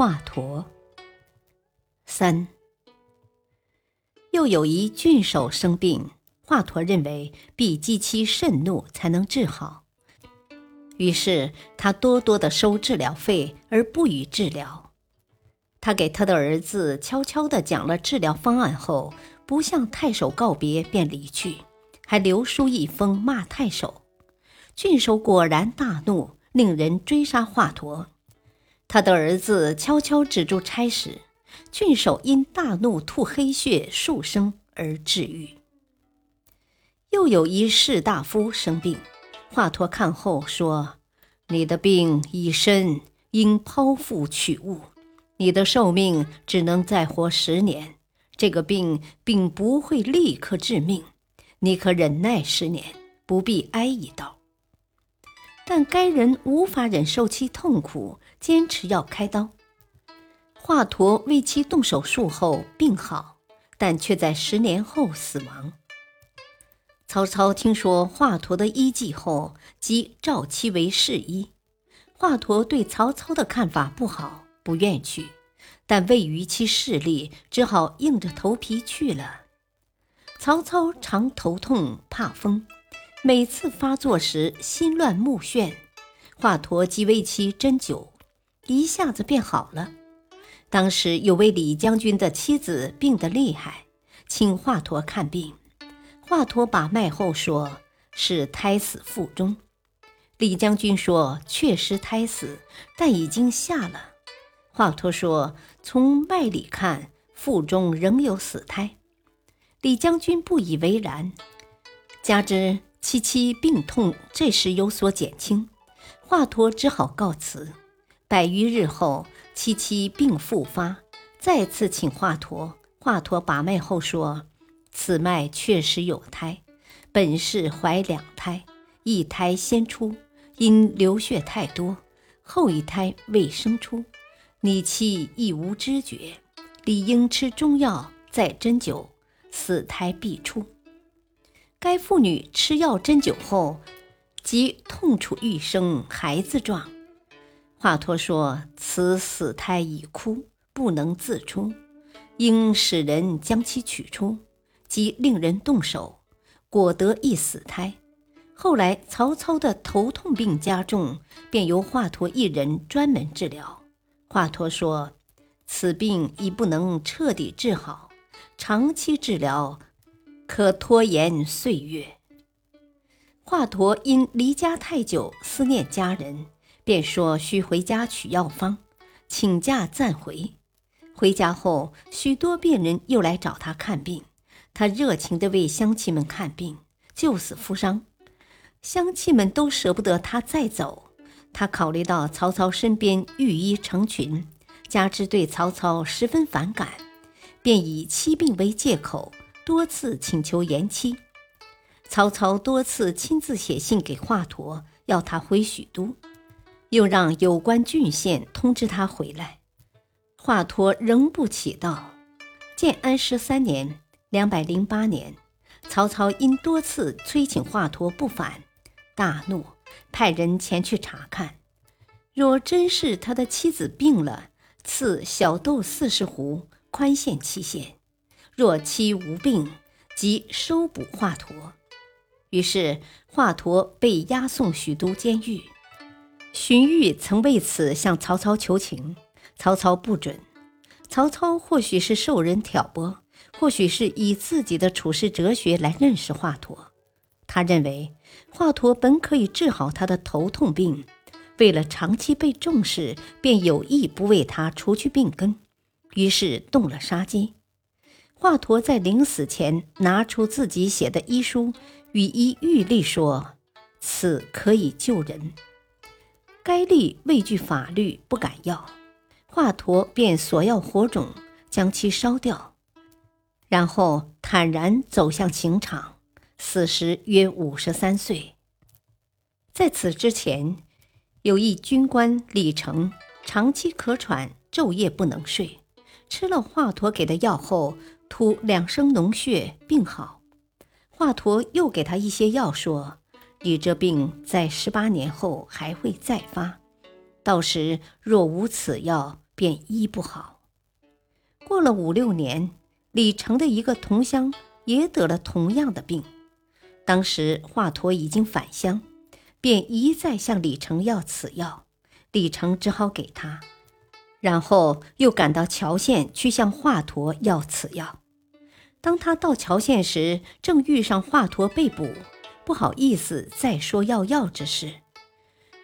华佗三，又有一郡守生病，华佗认为必激其盛怒才能治好，于是他多多的收治疗费而不予治疗。他给他的儿子悄悄的讲了治疗方案后，不向太守告别便离去，还留书一封骂太守。郡守果然大怒，令人追杀华佗。他的儿子悄悄止住差使，郡守因大怒吐黑血数升而治愈。又有一士大夫生病，华佗看后说：“你的病已深，应剖腹取物。你的寿命只能再活十年，这个病并不会立刻致命，你可忍耐十年，不必挨一刀。”但该人无法忍受其痛苦，坚持要开刀。华佗为其动手术后病好，但却在十年后死亡。曹操听说华佗的医技后，即召其为侍医。华佗对曹操的看法不好，不愿去，但位于其势力，只好硬着头皮去了。曹操常头痛怕风。每次发作时心乱目眩，华佗即为其针灸，一下子便好了。当时有位李将军的妻子病得厉害，请华佗看病。华佗把脉后说是胎死腹中。李将军说确实胎死，但已经下了。华佗说从脉里看，腹中仍有死胎。李将军不以为然，加之。七七病痛这时有所减轻，华佗只好告辞。百余日后，七七病复发，再次请华佗。华佗把脉后说：“此脉确实有胎，本是怀两胎，一胎先出，因流血太多，后一胎未生出，你妻亦无知觉，理应吃中药，再针灸，死胎必出。”该妇女吃药针灸后，即痛楚欲生，孩子状。华佗说：“此死胎已枯，不能自出，应使人将其取出。”即令人动手，果得一死胎。后来曹操的头痛病加重，便由华佗一人专门治疗。华佗说：“此病已不能彻底治好，长期治疗。”可拖延岁月。华佗因离家太久，思念家人，便说需回家取药方，请假暂回。回家后，许多病人又来找他看病，他热情地为乡亲们看病，救死扶伤。乡亲们都舍不得他再走。他考虑到曹操身边御医成群，加之对曹操十分反感，便以欺病为借口。多次请求延期，曹操多次亲自写信给华佗，要他回许都，又让有关郡县通知他回来。华佗仍不起到。建安十三年（两百零八年），曹操因多次催请华佗不返，大怒，派人前去查看。若真是他的妻子病了，赐小豆四十斛，宽限期限。若妻无病，即收捕华佗。于是华佗被押送许都监狱。荀彧曾为此向曹操求情，曹操不准。曹操或许是受人挑拨，或许是以自己的处世哲学来认识华佗。他认为华佗本可以治好他的头痛病，为了长期被重视，便有意不为他除去病根，于是动了杀机。华佗在临死前拿出自己写的医书，与医玉立说：“此可以救人。”该吏畏惧法律，不敢要。华佗便索要火种，将其烧掉，然后坦然走向刑场，死时约五十三岁。在此之前，有一军官李成，长期咳喘，昼夜不能睡，吃了华佗给的药后，吐两声脓血，病好。华佗又给他一些药，说：“你这病在十八年后还会再发，到时若无此药，便医不好。”过了五六年，李成的一个同乡也得了同样的病，当时华佗已经返乡。便一再向李成要此药，李成只好给他，然后又赶到乔县去向华佗要此药。当他到乔县时，正遇上华佗被捕，不好意思再说要药之事。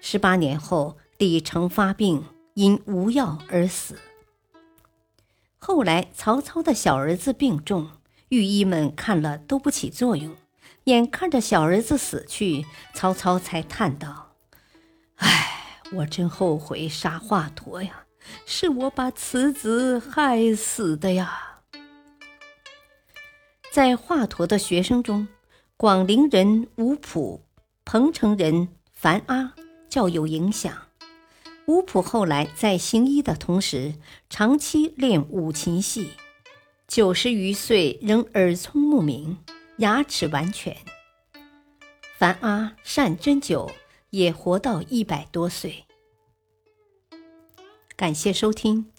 十八年后，李成发病，因无药而死。后来曹操的小儿子病重，御医们看了都不起作用。眼看着小儿子死去，曹操才叹道：“唉，我真后悔杀华佗呀！是我把此子害死的呀！”在华佗的学生中，广陵人吴普、彭城人樊阿较有影响。吴普后来在行医的同时，长期练五禽戏，九十余岁仍耳聪目明。牙齿完全。樊阿善针灸，也活到一百多岁。感谢收听，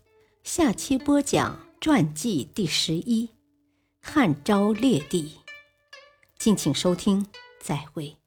下期播讲传记第十一，汉昭烈帝。敬请收听，再会。